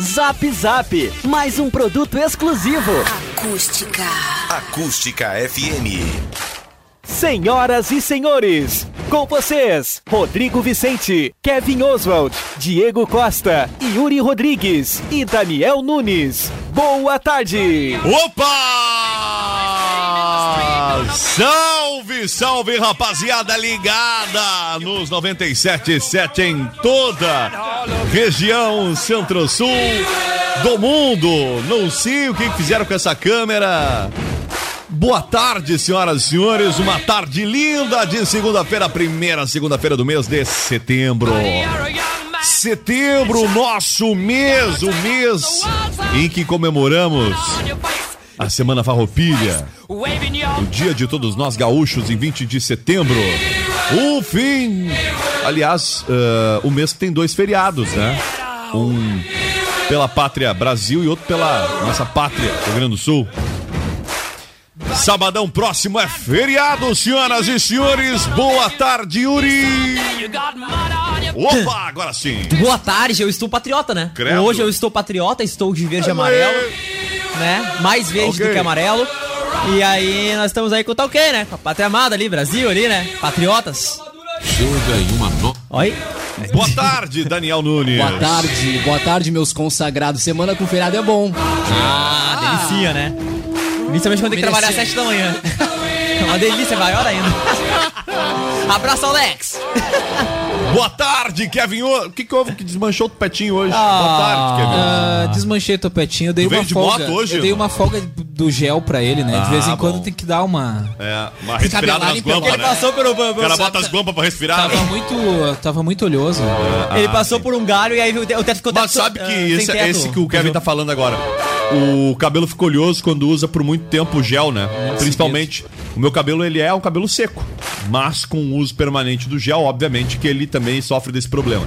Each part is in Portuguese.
Zap Zap, mais um produto exclusivo. Acústica. Acústica FM. Senhoras e senhores, com vocês, Rodrigo Vicente, Kevin Oswald, Diego Costa, Yuri Rodrigues e Daniel Nunes. Boa tarde! Opa! Salve, salve, rapaziada ligada nos 97.7 em toda região centro-sul do mundo. Não sei o que fizeram com essa câmera. Boa tarde, senhoras e senhores. Uma tarde linda de segunda-feira, primeira segunda-feira do mês de setembro. Setembro, nosso mês, o mês em que comemoramos a Semana Farroupilha. O dia de todos nós gaúchos em 20 de setembro. O fim. Aliás, uh, o mês que tem dois feriados, né? Um pela pátria Brasil e outro pela nossa pátria, Rio Grande do Sul. Sabadão próximo é feriado, senhoras e senhores. Boa tarde, Yuri. Opa, agora sim. Boa tarde, eu estou patriota, né? Credo. Hoje eu estou patriota, estou de verde e amarelo, né? Mais verde Ok. do que amarelo. E aí nós estamos aí com o tal quê, né? Com a pátria amada ali, Brasil ali, né? Patriotas. Chega em uma no... Oi. Boa tarde, Daniel Nunes. Boa tarde, boa tarde, meus consagrados. Semana com feriado é bom. Ah, delicia, né? Principalmente quando tem que trabalhar às Merecia. 7 da manhã. É uma delícia, maior ainda. Abraço, Alex. Boa tarde, Kevin. O que, que houve que desmanchou o petinho hoje? Ah. Boa tarde, Kevin. Ah, desmanchei o topetinho, eu dei uma de folga. moto hoje, eu dei uma folga do gel pra ele, né? De Ah, vez em bom. quando tem que dar uma. É, uma respirada nas guampas, Ele né? passou por um... O cara bota as guampas pra respirar. Tava muito, tava muito oleoso. Ele passou por um galho e aí o teto ficou Mas teto- sabe que ah, sem esse, teto. esse que o Kevin tá falando agora. O cabelo fica oleoso quando usa por muito tempo o gel, né? Principalmente. O meu cabelo, ele é um cabelo seco. Mas com o uso permanente do gel, obviamente que ele também sofre desse problema.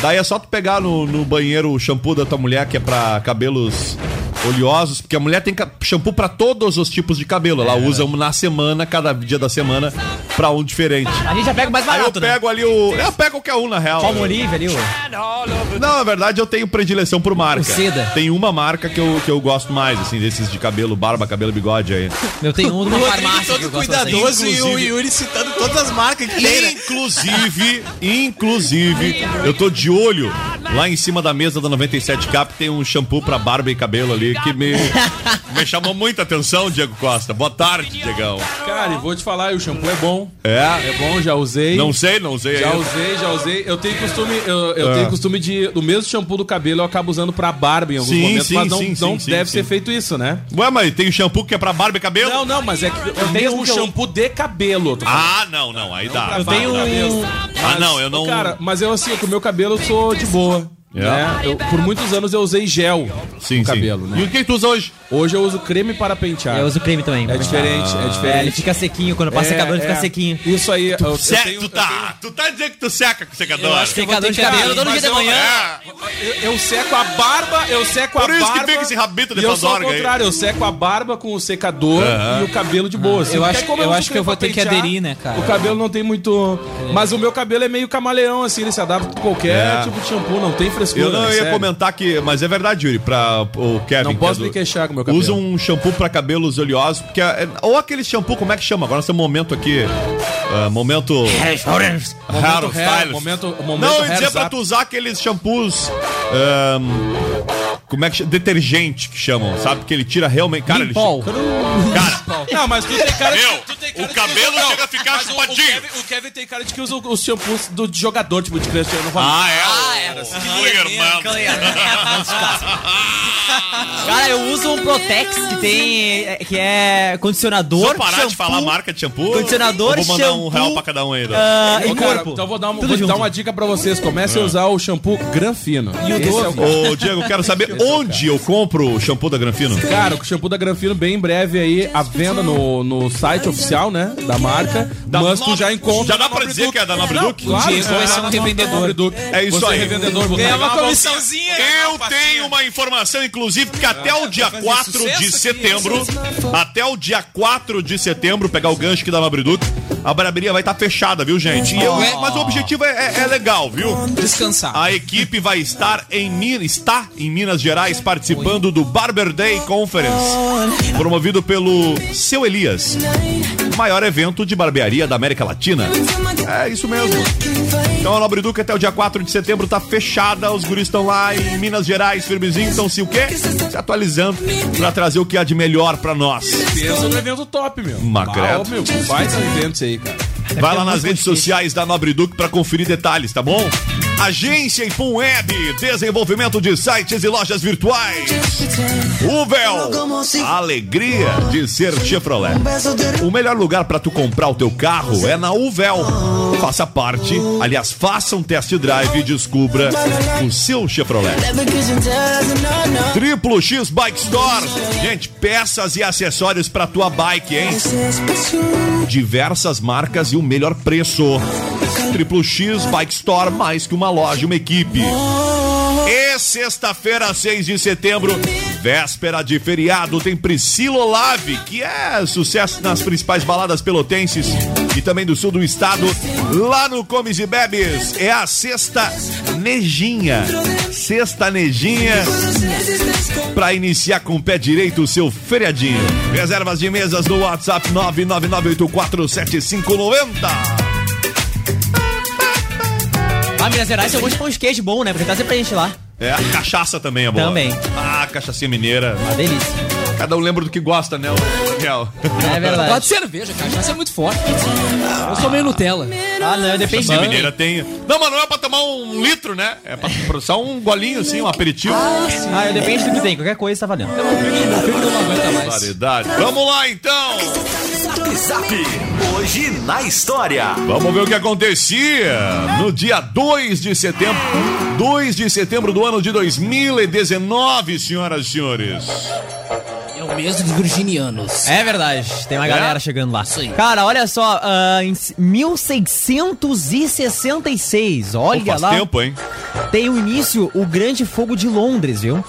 Daí é só tu pegar no, no banheiro o shampoo da tua mulher, que é pra cabelos oleosos, porque a mulher tem shampoo pra todos os tipos de cabelo. Ela usa um na semana, cada dia da semana, pra um diferente. A gente já pega mais Aí eu barato, né? pego ali o. Eu pego qualquer um, na real. Palmolive ali, o... Não, na verdade eu tenho predileção por marca. O seda. Tem uma marca que eu, que eu gosto mais, assim, desses de cabelo, barba, cabelo, bigode aí. Eu tenho um de uma farmácia que eu todo cuidadoso e o Yuri citando todas as marcas que tem, né? Inclusive, inclusive, eu tô de olho lá em cima da mesa da 97K, que tem um shampoo pra barba e cabelo ali que me, me chamou muita atenção, Diego Costa. Boa tarde, Diegão. Cara, e vou te falar, o shampoo é bom. É? É bom, já usei. Não sei, não sei Já ainda. usei, já usei. Eu tenho costume, eu, eu É. tenho costume de do mesmo shampoo do cabelo eu acabo usando pra barba em alguns Sim, momentos, sim, mas não, sim, não sim, deve sim, ser sim. feito isso, né? Ué, mas tem shampoo que é pra barba e cabelo? Não, não, mas é que o tenho um eu- shampoo de cabelo. eu. Ah, não, não, aí dá. Pra Eu tenho barba, um-. Ah, não, eu não- Cara, mas eu assim, com o meu cabelo eu sou de boa. É. Né? Eu- por muitos anos eu usei gel Sim, no cabelo, sim. né? E o que tu usa hoje? Hoje eu uso creme para pentear. Eu uso creme também. É diferente, é É, diferente. ele fica sequinho, quando passa É, secador ele fica é. sequinho. Isso aí, eu, eu Se- tenho- tu, tá, tu tá dizendo que tu seca com o secador? Eu acho que eu Secador de cabelo todo dia de eu- manhã. é, eu, eu seco a barba, eu seco Por a isso que barba. fica esse rabito e eu dessa sou ao dorga aí. contrário, eu seco a barba com o secador Aham. e o cabelo de boa. assim. Eu Porque acho- eu acho que eu vou ter que aderir, né, cara? O cabelo não tem muito. Mas o meu cabelo é meio camaleão, assim, ele se adapta com qualquer É. tipo de shampoo, não tem frescura. Eu não é ia sério. comentar que. Mas é verdade, Yuri, pra o Kevin. Não que posso é me queixar com o meu cabelo. Usa um shampoo pra cabelos oleosos, porque é, é- ou aquele shampoo, como é que chama? Agora nós temos um momento aqui. ah, momento. Momento Hair hair, style. momento, momento Não, eu hair ia dizer pra tu usar aqueles shampoos. ahm, como é que chama? Detergente que chamam, sabe? Que ele tira realmente. Cara, ele. Limpol. Cara, Não, mas tu tem cara Meu, tu tem O cabelo chega a ficar Mas o, o, chupadinho. Kevin, o Kevin tem cara de que usa o- os shampoos do de jogador, tipo, de Cristiano Ronaldo. Ah, é? Ah, é. O irmão. Cara, eu uso um Protex que tem. é, que é condicionador. Só parar de shampoo, falar a marca de shampoo. Condicionador, eu vou mandar um shampoo, real pra cada um aí. ah, Ô, e cara, corpo. então eu vou dar, uma, vou dar uma dica pra vocês. Comece a usar o shampoo Granfino. E o Dove. Ô, Diego, quero saber onde eu compro o shampoo da Granfino. Cara, o shampoo da Granfino bem em breve aí, a venda no, no site oficial, né, da marca. Da mas tu já encontra. Já dá pra dizer que é da Nobre Duke? Claro, O Diego vai ser um revendedor. Nobre Duke. É isso Você aí. revendedor, Ganhar uma comissãozinha. Eu tenho uma informação, inclusive, que até o dia 4 de setembro, até o dia 4 de setembro, pegar o gancho aqui da Nobre Duque, a barbearia vai estar fechada, viu, gente? E eu- mas o objetivo é, é- é legal, viu? Descansar. A equipe vai estar em Minas, está em Minas Gerais participando do Barber Day Conference, promovido pelo Seu Elias, maior evento de barbearia da América Latina. É isso mesmo. Então a Nobre Duque até o dia 4 de setembro tá fechada, os guris estão lá em Minas Gerais, firmezinho, então se o quê? Se atualizando pra trazer o que há de melhor pra nós. Pensa no evento top, meu. Macredo. Ah, meu, faz eventos aí, cara. Vai lá nas redes sociais da Nobre Duque pra conferir detalhes, tá bom? Agência Ipum Web, desenvolvimento de sites e lojas virtuais. Uvel, alegria de ser Chevrolet. O melhor lugar pra tu comprar o teu carro é na Uvel. Faça parte, aliás, faça um test drive e descubra o seu Chevrolet. Triplo X Bike Store. Gente, peças e acessórios pra tua bike, hein? Diversas marcas e o melhor preço. Triplo X Bike Store, mais que uma loja, uma equipe. E sexta-feira, 6 de setembro, véspera de feriado, tem Priscila Olave, que é sucesso nas principais baladas pelotenses e também do sul do estado, lá no Comes e Bebes. É a Sexta Nejinha. Sexta Nejinha, para iniciar com o pé direito o seu feriadinho. Reservas de mesas no WhatsApp 999847590. Ah, Minas Gerais eu vou de pão de queijo bom, né? Porque tá sempre pra gente lá. É, a cachaça também é boa. Também. Ah, cachaçinha mineira. Uma delícia. Cada um lembra do que gosta, né, o Daniel? É verdade. Gosto de cerveja. Cachaça é muito forte. Eu sou meio Nutella. Ah, não, depende Cachaça mineira tem. Não, mas não é pra tomar um litro, né? É pra só um golinho, assim, um aperitivo. Ah, eu depende do que tem. Qualquer coisa tá valendo. Filho não aguenta mais. Variedade. Vamos lá, então. Zap Zap. Hoje na história. Vamos ver o que acontecia no dia 2 de setembro. 2 de setembro do ano de 2019, senhoras e senhores. É o mês dos virginianos. É verdade, tem uma É? galera chegando lá. Aí. Cara, olha só, ah, em 1666, olha Pô, faz lá, tempo, hein? tem o início o Grande Fogo de Londres, viu?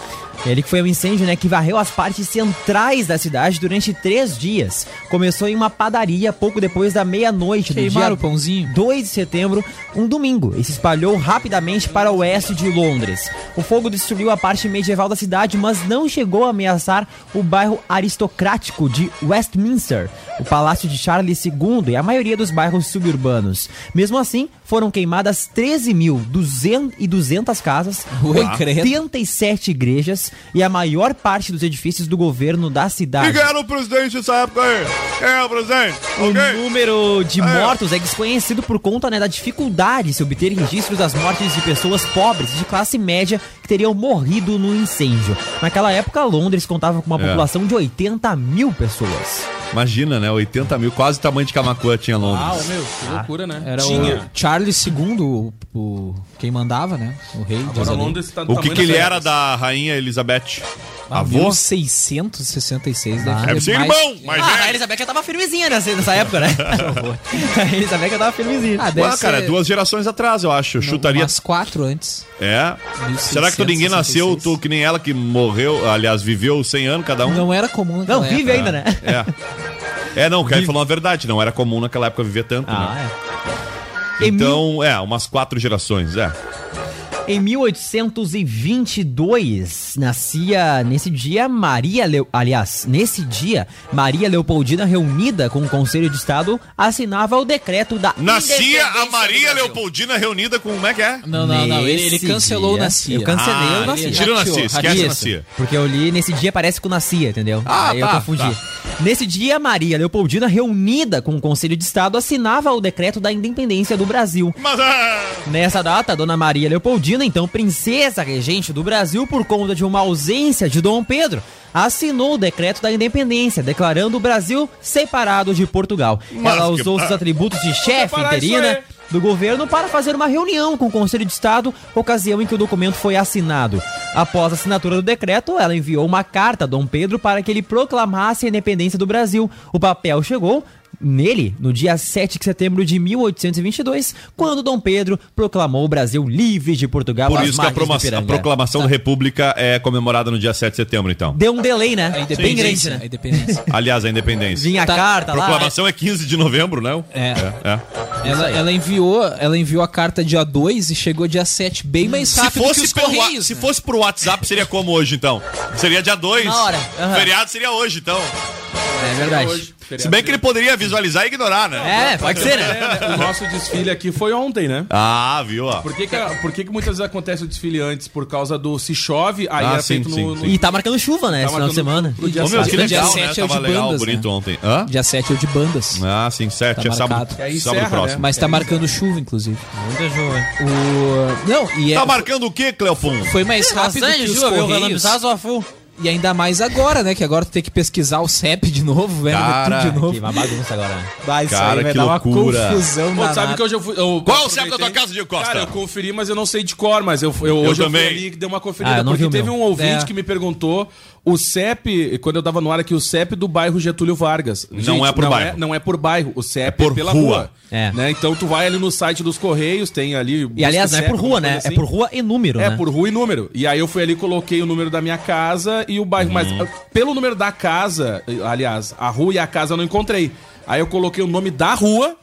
Ele que foi um incêndio, né, que varreu as partes centrais da cidade durante três dias. Começou em uma padaria pouco depois da meia-noite do dia o pãozinho. 2 de setembro, um domingo, e se espalhou rapidamente para o oeste de Londres. O fogo destruiu a parte medieval da cidade, mas não chegou a ameaçar o bairro aristocrático de Westminster, o palácio de Charles II e a maioria dos bairros suburbanos. Mesmo assim, foram queimadas 13.200 casas, credo. 87 igrejas e a maior parte dos edifícios do governo da cidade. quem era o presidente nessa época aí? Quem é o presidente? O Ok? número de É. mortos é desconhecido por conta né, da dificuldade de se obter registros das mortes de pessoas pobres de classe média que teriam morrido no incêndio. Naquela época, Londres contava com uma É. população de 80 mil pessoas. Imagina, né? 80 mil, quase o tamanho de Camacuã tinha Ah, Londres. meu, que loucura, né? Era Tinha. o Charles II, o, o- quem mandava, né? O rei. diz Agora. Londres tá do O que, tamanho que ele era da rainha Elizabeth? Ah, Avô? 1666. Deve, Deve ser mais- irmão, mas Ah, a é. Elizabeth já tava firmezinha nessa, nessa época, né? a Elizabeth já tava firmezinha. Ah, deve Ué, cara, é ser duas gerações atrás, eu acho. Eu chutaria. umas quatro antes. É. Será que tu ninguém nasceu, tu que nem ela que morreu, aliás, viveu 100 anos cada um? Não era comum naquela Não, vive época. ainda, né? É. É, não, o Kelly falou a verdade, não era comum naquela época viver tanto, né? Ah, é. Em Então, é, umas quatro gerações, é. Em 1822, nascia nesse dia Maria Leo... aliás, nesse dia Maria Leopoldina reunida com o Conselho de Estado assinava o decreto da Nascia a Maria. Leopoldina reunida com como é que é? Não, não, não. Ele, ele cancelou dia, o Nascia. Eu cancelei Ah, o Nascia. tira o Nascia, esquece o Nascia. Porque eu li nesse dia parece com Nascia, entendeu? Ah, Aí eu tá, confundi. tá. Nesse dia, Maria Leopoldina, reunida com o Conselho de Estado, assinava o decreto da independência do Brasil. Mas, ah, Nessa data, Dona Maria Leopoldina, então princesa regente do Brasil por conta de uma ausência de Dom Pedro, assinou o decreto da independência, declarando o Brasil separado de Portugal. Mas Ela que- usou os atributos de chefe interina do governo para fazer uma reunião com o Conselho de Estado, ocasião em que o documento foi assinado. Após a assinatura do decreto, ela enviou uma carta a Dom Pedro para que ele proclamasse a independência do Brasil. O papel chegou nele no dia 7 de setembro de 1822, quando Dom Pedro proclamou o Brasil livre de Portugal Por isso que a, a proclamação da República é comemorada no dia 7 de setembro, então. Deu um delay, né? A Bem grande, independência. A né? independência. Aliás, a independência. Vinha a Tá. carta A lá. proclamação é 15 de novembro, não? É. é. Ela, ela enviou, ela enviou a carta dia 2 e chegou dia 7, bem mais Se rápido que fosse, os pelo, wa- Correios. se né? fosse pro WhatsApp, seria como hoje, então? Seria dia 2. Na hora, aham. Feriado seria hoje, então. É verdade. Se bem que ele poderia visualizar e ignorar, né? É, pode ser, né? O nosso desfile aqui foi ontem, né? Ah, viu? ó. Por que, que, por que, que muitas vezes acontece o desfile antes? Por causa do se chove, aí Ah, era sim, feito sim, no, no- E tá marcando chuva, né? Tá esse final de semana. pro dia Ô, meu, que Dia legal, né? sete é o Tava de legal, bandas, bonito né? ontem. Hã? Dia 7 é o de bandas. Ah, sim, 7. Tá é sábado, aí sábado encerra, próximo. Mas tá marcando chuva, inclusive. Muita chuva. O... Não, e é, Tá marcando o quê, Cleopum? foi mais rápido que os Correios. E ainda mais agora, né? Que agora tu tem que pesquisar o CEP de novo, velho. Cara, tudo de novo. Que uma bagunça agora. né? Vai, isso Cara, aí vai que dar uma loucura. confusão Pô, sabe que hoje eu fui. Eu Qual é o CEP da tua casa, Diego Costa? Cara, eu conferi, mas eu não sei de cor, mas eu, eu, hoje eu também. fui ali e dei uma conferida. Ah, eu porque teve meu. um ouvinte É. que me perguntou o CEP, quando eu tava no ar aqui, o CEP do bairro Getúlio Vargas. Não é por não bairro. É, não é por bairro, o CEP é, por pela rua. rua. É. Né? Então tu vai ali no site dos Correios, tem ali. E aliás, não é por rua, né? É por rua e número, É né? por rua e número. E aí eu fui ali, coloquei o número da minha casa e o bairro. Mas Uhum. ah, pelo número da casa, aliás, a rua e a casa eu não encontrei. Aí eu coloquei o nome da rua.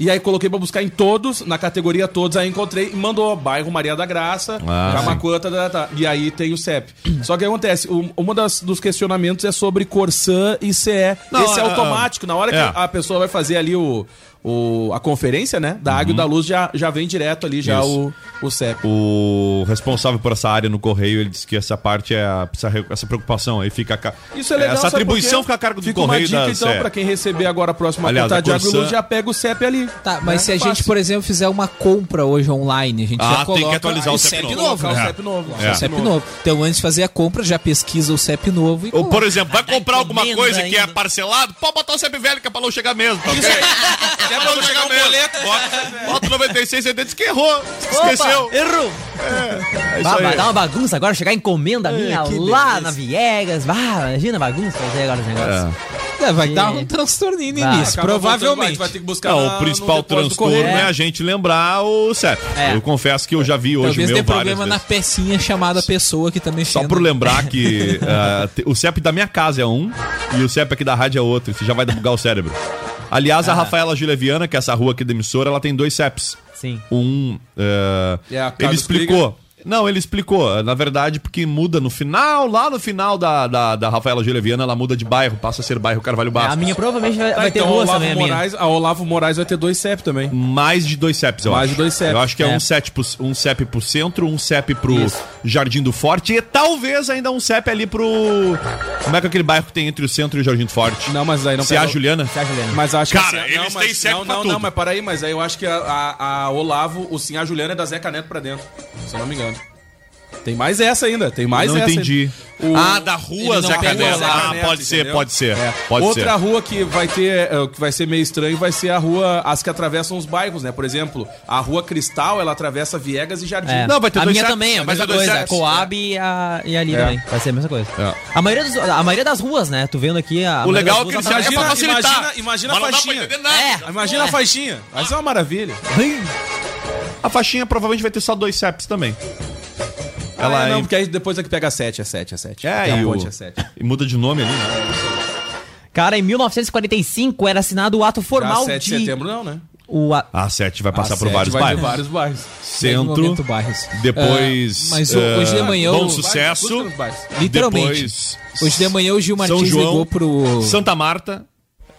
E aí coloquei pra buscar em todos, na categoria todos, aí encontrei e mandou bairro Maria da Graça, Ah, Camacuã, tá, tá, tá. e aí tem o CEP. Só que acontece, um, uma das, dos questionamentos é sobre Corsã e CE. Não, Esse é é, automático, na hora que é. a pessoa vai fazer ali o, o- a conferência, né, da Água e da Luz, já, já vem direto ali já Uhum. Isso. o, o CEP. O responsável por essa área no Correio, ele disse que essa parte é a- essa, essa preocupação aí fica a Isso é legal, Essa atribuição fica a cargo do Fica Correio uma dica, da então, CE. pra quem receber agora a próxima Aliás, conta a de Água e Corsã- Luz, já pega o CEP ali. Tá, mas né? se a gente, Fácil. por exemplo, fizer uma compra hoje online, a gente Ah, já tem coloca que atualizar o CEP CEP novo. novo. Né? o CEP novo. É. O CEP novo. Então, antes de fazer a compra, já pesquisa o CEP novo e Ou, por exemplo, vai comprar alguma coisa que é parcelado, pode botar o CEP velho que é pra não chegar mesmo, tá ok? É pra não chegar um boleto. Bota, bota o 96 e disse que errou, esqueceu. Opa, errou! É Bah, vai aí. dar uma bagunça agora, chegar encomenda minha que lá beleza. na Viegas. Bah, imagina a bagunça fazer agora esse negócio. É, vai Sim. dar um transtorninho no Vai. início, Acaba vai, provavelmente. vai ter que buscar Não, na- o principal transtorno é a gente lembrar o CEP. É. Eu confesso que eu já vi hoje Talvez o meu dê problema na pecinha chamada pessoa que tá mexendo. Só por lembrar que te- o CEP da minha casa é um e o CEP aqui da rádio é outro. Isso já vai bugar o cérebro. Aliás, Ah. a Rafaela Gileviana, que é essa rua aqui da emissora, ela tem dois CEPs. Sim. Um. eh, É a ele explicou. Não, ele explicou. Na verdade, porque muda no final, lá no final da, da, da Rafaela Gileviana, ela muda de bairro, passa a ser bairro Carvalho É, Bastos. a minha provavelmente vai, Tá, vai ter então, ruas Olavo também, a minha. Moraes, a Olavo Moraes vai ter dois CEP também. Mais de dois CEPs, eu Mais acho. de dois CEPs. Eu acho que é, É. Um, CEP pro, um CEP pro centro, um CEP pro Isso. Jardim do Forte e talvez ainda um CEP ali pro. Como é que é aquele bairro que tem entre o centro e o Jardim do Forte? Não, mas aí não Se é a Juliana? Tá, Juliana? Mas acho Cara, que eles mas- têm CEP Não, pra não, tudo. não, mas peraí, mas aí eu acho que a, a, a Olavo, o Sim a Juliana é da Zeca Neto pra dentro. Se eu não me engano. Tem mais essa ainda, tem mais não essa. entendi. O- Ah, da rua não Zé Canela. Ah, pode ser, entendeu? pode ser. É. Pode Outra ser. rua que vai ter, é, que vai ser meio estranho, vai ser a rua, as que atravessam os bairros, né? Por exemplo, a rua Cristal, ela atravessa Viegas e Jardim. É. Não, vai ter a dois minha também, é a mesma coisa. Coab e, a, e ali É. também. Vai ser a mesma coisa. É. A, maioria dos- a maioria das ruas, né? Tu vendo aqui a. O legal é que eles agem pra facilitar. imagina- imagina a não faixinha. É. Imagina a faixinha. Vai ser uma maravilha. A faixinha provavelmente vai ter só dois CEPs também. Ela Ela não, é- porque aí depois é que pega 7, é 7, é 7. É, a e, ponte o... é 7. e muda de nome ali, né? Cara, em 1945 era assinado o ato formal Já 7 de. de setembro não, né? O a- A 7 vai passar A por vários bairros. vários bairros. No momento, Centro, bairros. depois. Ah, mas o- eh, hoje de manhã Bom o- Sucesso. Bairros. Literalmente. Depois, Hoje de manhã o Gil Martins João, ligou pro, Santa Marta.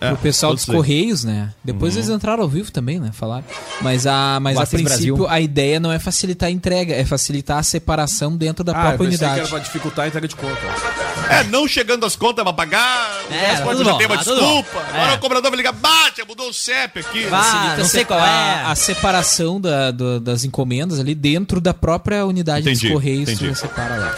É, pro pessoal dos aí. Correios, né? Depois eles entraram ao vivo também, né? Falaram. Mas a, mas a princípio Brasil. a ideia não é facilitar a entrega, é facilitar a separação dentro da Ah, eu própria que unidade. era pra dificultar a entrega de conta. É, não chegando as contas pra pagar. É, o resto pode já bom, ter uma tá desculpa. bom. Agora É. o cobrador vai ligar, bate, mudou o CEP aqui. Facilita não sei a- qual é. a, a separação da- do- das encomendas ali dentro da própria unidade Entendi, dos Correios. entendi. Tu separa lá.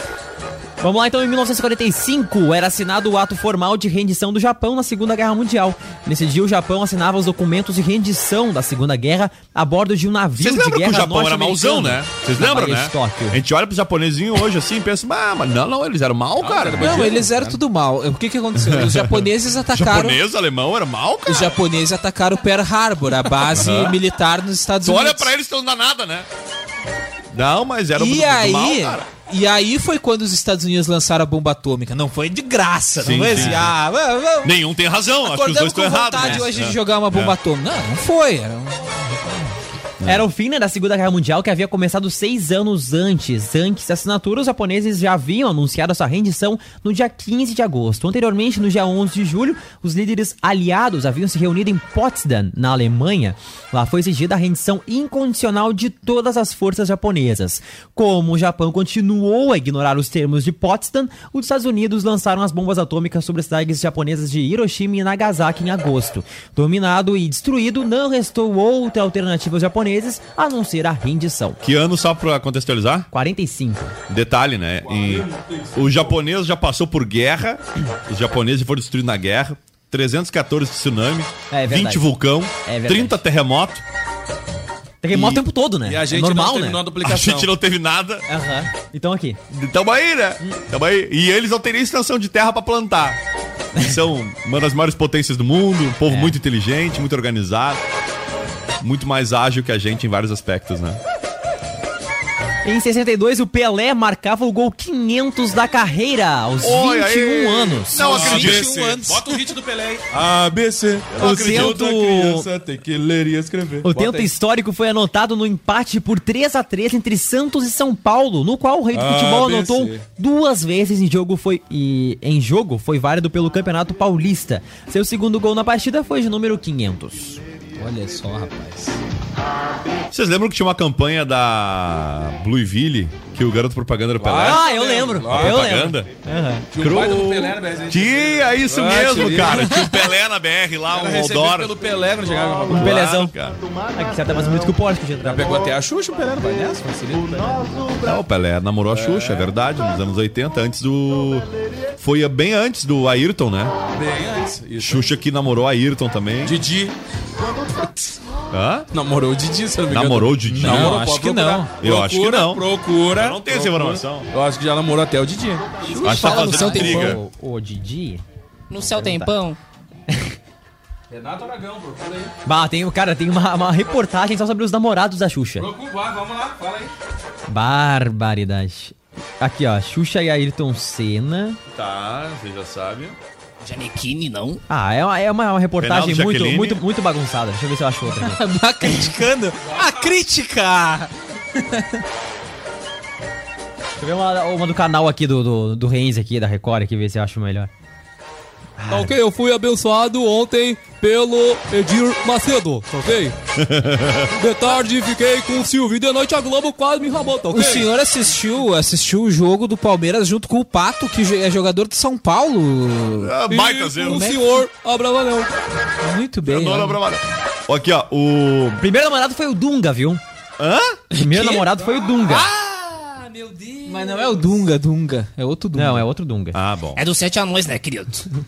Vamos lá, então, em 1945 era assinado o ato formal de rendição do Japão na Segunda Guerra Mundial. Nesse dia, o Japão assinava os documentos de rendição da Segunda Guerra a bordo de um navio Vocês de lembram que guerra o Japão era mauzão, né? Vocês lembram, né? A gente olha pros japonesinhos hoje assim e pensa, ah, mas não, não, eles eram mal, cara. Não, eles eram tudo mal. O que que aconteceu? Os japoneses atacaram... Japonês, alemão, era mal, cara. Os japoneses atacaram Pearl Harbor, a base militar nos Estados Tu Unidos. olha pra eles, não dá nada, né? Não, mas era E muito aí, mal, cara. e aí foi quando os Estados Unidos lançaram a bomba atômica. Não foi de graça, Sim, não foi sim, assim, sim. ah. Nenhum tem razão, acho que os dois estão errados. vontade né? hoje É. de jogar uma bomba atômica. Não, não foi. Era um... Era o fim né, da Segunda Guerra Mundial que havia começado seis anos antes. Antes da assinatura, os japoneses já haviam anunciado a sua rendição no dia 15 de agosto. Anteriormente, no dia 11 de julho, os líderes aliados haviam se reunido em Potsdam, na Alemanha. Lá foi exigida a rendição incondicional de todas as forças japonesas. Como o Japão continuou a ignorar os termos de Potsdam, os Estados Unidos lançaram as bombas atômicas sobre as cidades japonesas de Hiroshima e Nagasaki em agosto. Dominado e destruído, não restou outra alternativa aos japoneses a não ser a rendição. Que ano, só pra contextualizar? 45. Detalhe, né? E o japonês já passou por guerra, os japoneses foram destruídos na guerra, 314 tsunami, É verdade. 20 vulcão, É verdade. 30 terremoto. Terremoto E- o tempo todo, né? E a gente é normal, não né? a A duplicação. gente não teve nada. Aham. Então aqui. Tamo aí, né? Tamo aí. E eles não teriam extensão de terra pra plantar. Eles são uma das maiores potências do mundo, um povo É. muito inteligente, muito organizado, muito mais ágil que a gente em vários aspectos, né? Em 62, o Pelé marcava o gol 500 da carreira, aos Oi, 21 aí. anos. Não acredito. 21 anos. Bota o hit do Pelé aí. ABC. O tento- tem que ler e escrever. O tento histórico foi anotado no empate por 3 a 3 entre Santos e São Paulo, no qual o Rei do Futebol ABC. anotou duas vezes em jogo foi e em jogo foi válido pelo Campeonato Paulista. Seu segundo gol na partida foi de número 500. Olha só, rapaz. Vocês lembram que tinha uma campanha da Blueville que o garoto propaganda era o Pelé? Ah, eu lembro. A Eu lembro. propaganda? Tinha um baita do Pelé na BR. Tinha isso Ah, mesmo, tinha. cara. Tinha o Pelé na BR lá, Era um recebido Rodor. pelo Pelé quando chegava. Um Pelezão. cara. Ah, que certo é mais bonito que o Porsche que já pegou até a Xuxa o Pelé, não vai nessa? Facilita o Pelé. Não, o Pelé namorou a Xuxa, é verdade, nos anos 80, antes do. Foi bem antes do Ayrton, né? Bem antes. Isso. Xuxa que namorou a Ayrton também. Didi. Hã? Namorou o Didi, se não me engano. Namorou o Didi? Não, acho que procurar. não. Eu acho que não. Procura. Eu não tenho essa informação. Eu acho que já namorou até o Didi. Acho que tá Fala fazendo tempão. intriga. O, o Didi. No céu tempão. Renato Aragão, procura aí. Bah, tem, cara, tem uma, uma reportagem só sobre os namorados da Xuxa. Procura, vamos lá, fala aí. Barbaridade. Aqui, ó, Xuxa e Ayrton Senna. Tá, você já sabe. Janequine, não? Ah, é uma, é uma, uma reportagem muito, Jaqueline. muito, muito bagunçada. Deixa eu ver se eu acho outra aqui. Tá criticando? A crítica! Deixa eu ver uma, uma do canal aqui do, do, do Reis aqui, da Record, aqui, ver se eu acho melhor. Tá ok, eu fui abençoado ontem pelo Edir Macedo, tá ok? De tarde fiquei com o Silvio e de noite a Globo quase me ramou, tá ok? O senhor assistiu, assistiu o jogo do Palmeiras junto com o Pato, que é jogador de São Paulo. Ah, baita zero. o senhor Abravanel. Muito bem. Adoro né? a Bravalha. Aqui, ó, o. Primeiro namorado foi o Dunga, viu? Hã? Primeiro namorado foi o Dunga. Ah, meu Deus. Mas não é o Dunga, Dunga. É outro Dunga. Não, é outro Dunga. Ah, bom. É dos sete anões, né, querido?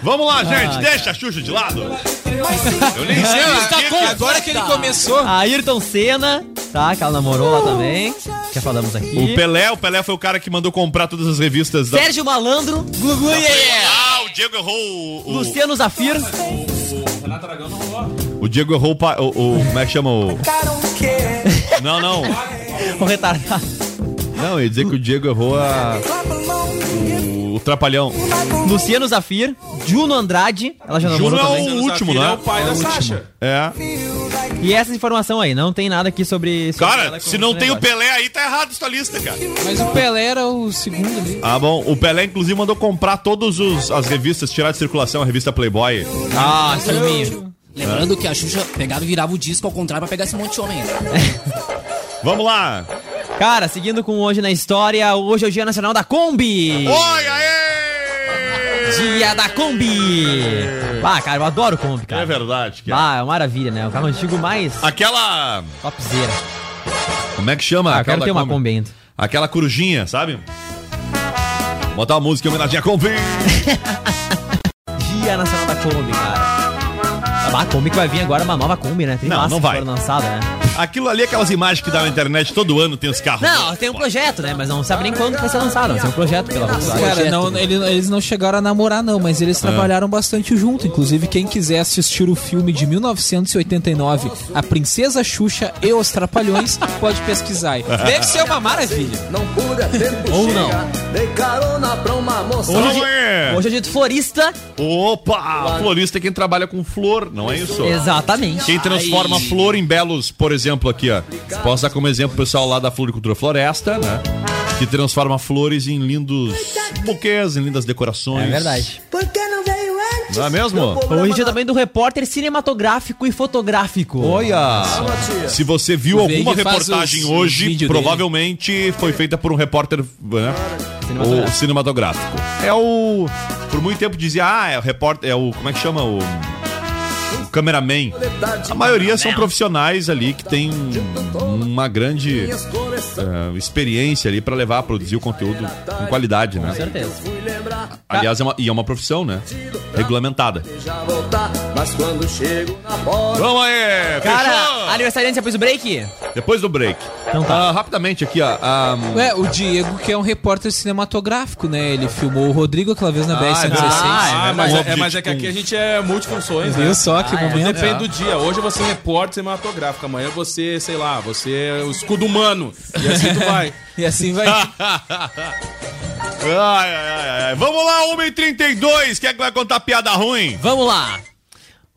Vamos lá, gente, deixa a Xuxa de lado. Eu nem sei que que- agora que ele começou. Ayrton Senna, tá? Que ela namorou lá também. Já falamos aqui. O Pelé, o Pelé foi o cara que mandou comprar todas as revistas da. Sérgio Malandro, Gugu Ah, o Diego errou o. o- Luciano Zafir. Renato Aragão não rolou. O Diego errou o, pa- o, o- Como é que chama o. Não, não. O retardado. Não, ia dizer que o Diego errou a. O, o Trapalhão. Luciano Zafir, Juno Andrade. Ela já namorou Juno é também. o último, Zafir né? É o pai da Sasha. É. E essa informação aí, não tem nada aqui sobre. sobre Cara, com se não tem o. Pelé aí, tá errado essa lista, cara. Mas o Pelé era o segundo ali. Ah, bom. O Pelé, inclusive, mandou comprar todas as revistas, tirar de circulação a revista Playboy. Ah, filminho. Lembrando que a Xuxa pegava e virava o disco ao contrário pra pegar esse monte de homem. Vamos lá. Cara, seguindo com hoje na história, hoje é o Dia Nacional da Kombi. Oi, aê! Dia da Kombi. Ah, cara, eu adoro Kombi, cara. É verdade, cara. Ah, é uma maravilha, né? O carro antigo mais Aquela. topzera. Como é que chama? Ah, eu Aquela quero ter uma Kombi? Kombi ainda. Aquela corujinha, sabe? Botar uma música em homenagem à Kombi. Dia Nacional da Kombi, cara. Ah, a Kombi que vai vir agora é uma nova Kombi, né? Tem Não, massa não que vai. foram lançada, né? Aquilo ali, aquelas imagens que dá na internet todo ano, tem os carros. Não, tem um projeto, né? Mas não sabe nem quando vai ser lançado. Ser um projeto pela Volkswagen. Cara, não, ele- eles não chegaram a namorar, não, mas eles trabalharam bastante junto. Inclusive, quem quiser assistir o filme de 1989, A Princesa Xuxa e os Trapalhões, pode pesquisar. aí. Deve ser uma maravilha. Não tempo Ou não. Dei carona pra uma moça. Hoje, é é. hoje é dia do florista. Opa! Florista é quem trabalha com flor, não é isso? Exatamente. Quem transforma flor em belos, por exemplo, aqui, ó. Posso dar como exemplo o pessoal lá da Floricultura Floresta, né? Que transforma flores em lindos buquês, em lindas decorações. É verdade. Por que não veio antes? Não é mesmo? Hoje é dia também do repórter cinematográfico e fotográfico. Olha! Se você viu alguma reportagem os- hoje, provavelmente foi feita por um repórter né? Cinematográfico. o cinematográfico. É o. Por muito tempo dizia, ah, é o repórter. É o. Como é que chama? O. cameraman. A maioria são profissionais ali que tem uma grande eh, experiência ali pra levar, produzir o conteúdo com qualidade, né? Com certeza. Aliás, é uma, e é uma profissão, né? Regulamentada. Vamos aí! Cara, fechou? aniversariante depois do break? Depois do break. Então tá. Ah, rapidamente aqui, ó. ah, Ué, o Diego, que é um repórter cinematográfico, né? Ele filmou o Rodrigo aquela vez na Ah, BS-116. é verdade. Ah, mas, é, é- mas é que aqui a gente é multifunções, né? Viu só que Ah, é. momento? Depende do dia. Hoje você é repórter cinematográfico, amanhã você, sei lá, você é o escudo humano. E assim tu vai. E assim vai. Ai, ai, ai, ai. Vamos lá, 1h32. Quem é que vai contar piada ruim? Vamos lá.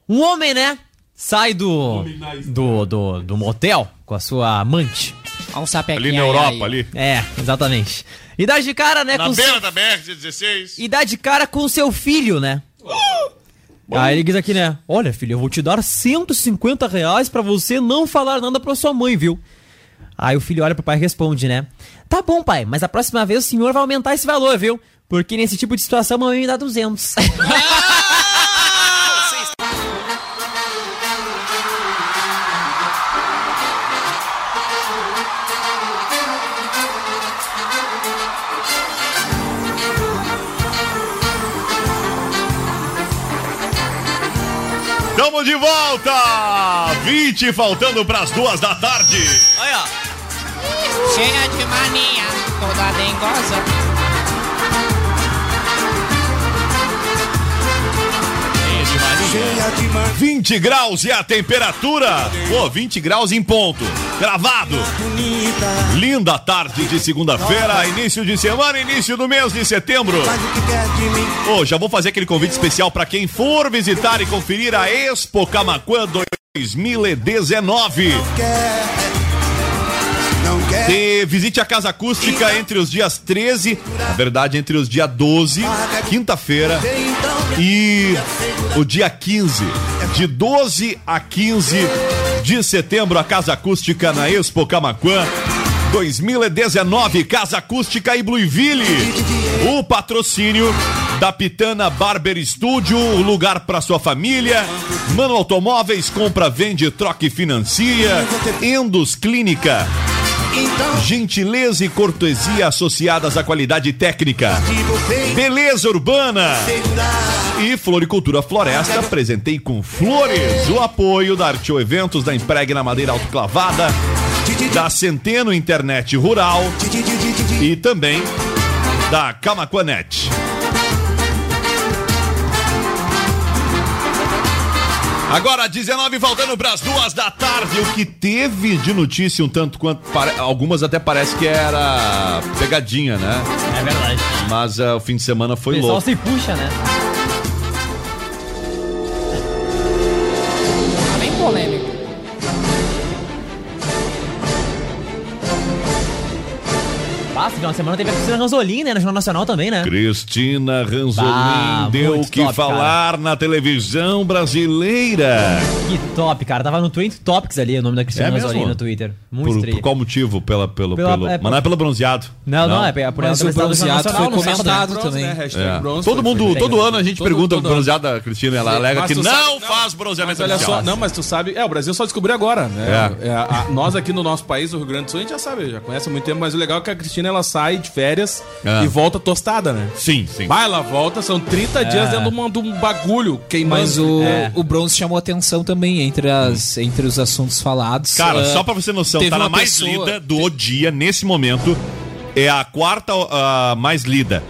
Um homem, né? Sai do, do, do, do motel com a sua amante. Olha um sapequinho Ali na aí, Europa, aí. ali. É, exatamente. E dá de cara, né? Na com beira seu, da BR-16. e dá de cara com o seu filho, né? Aí ele diz aqui, né? Olha, filho, eu vou te dar 150 reais pra você não falar nada pra sua mãe, viu? Aí o filho olha pro pai e responde, né? Tá bom, pai, mas a próxima vez o senhor vai aumentar esse valor, viu? Porque nesse tipo de situação a mamãe me dá 200. Tamo de volta! 20 faltando pras duas da tarde. Olha, ó. Cheia de mania, toda dengosa. 20 graus e a temperatura. Pô, 20 graus em ponto. Gravado. Linda tarde de segunda-feira, início de semana, início do mês de setembro. Ô, já vou fazer aquele convite especial para quem for visitar e conferir a Expo Camaquã 2019. E visite a Casa Acústica entre os dias 13, na verdade, entre os dias 12, quinta-feira, e o dia 15. De 12 a 15 de setembro, a Casa Acústica na Expo Camaquã. 2019, Casa Acústica e Blueville. O patrocínio da Pitana Barber Studio, o lugar para sua família. Mano Automóveis, compra, vende, troca e financia. Endos Clínica. Gentileza e cortesia associadas à qualidade técnica. Beleza urbana. E Floricultura Floresta, apresentei com flores o apoio da Arteo Eventos, da Impregna Madeira Autoclavada, da Centeno Internet Rural e também da Camaquanet. Agora, 19 voltando para as duas da tarde. O que teve de notícia um tanto quanto. Algumas até parece que era pegadinha, né? É verdade. Mas ah, o fim de semana O foi pessoal louco. se puxa, né? Final de semana teve a Cristina Ranzolin, né? No Jornal Nacional também, né? Cristina Ranzolin Bah, deu o que top, falar na televisão brasileira. Que top, cara. Tava no Trend Topics ali, o nome da Cristina É mesmo? Ranzolin no Twitter. Muito Por, por qual motivo? Pela, pelo, Pela- pelo, é, mas não é pelo bronzeado. Não, não, é por Mas ela o bronzeado foi sábado, comentado também. né? É. bronze Todo mundo, foi- todo ano a gente Todo- pergunta todo o bronzeado da Cristina, ela alega que não sabe- faz Mas bronzeamento olha só, não, mas tu sabe, é, o Brasil só descobriu agora, né? É. É, nós aqui no nosso país, o Rio Grande do Sul, a gente já sabe, já conhece há muito tempo, mas o legal é que a Cristina ela sai de férias É. e volta tostada, né? Sim, sim. Vai, ela volta, são 30 dias dentro de, um bagulho queimando. Mas o, É. o bronze chamou atenção também entre, as, entre os assuntos falados. Cara, Ah, só pra você noção, teve tá na mais pessoa- lida do O Dia nesse momento. É a quarta ah, mais lida.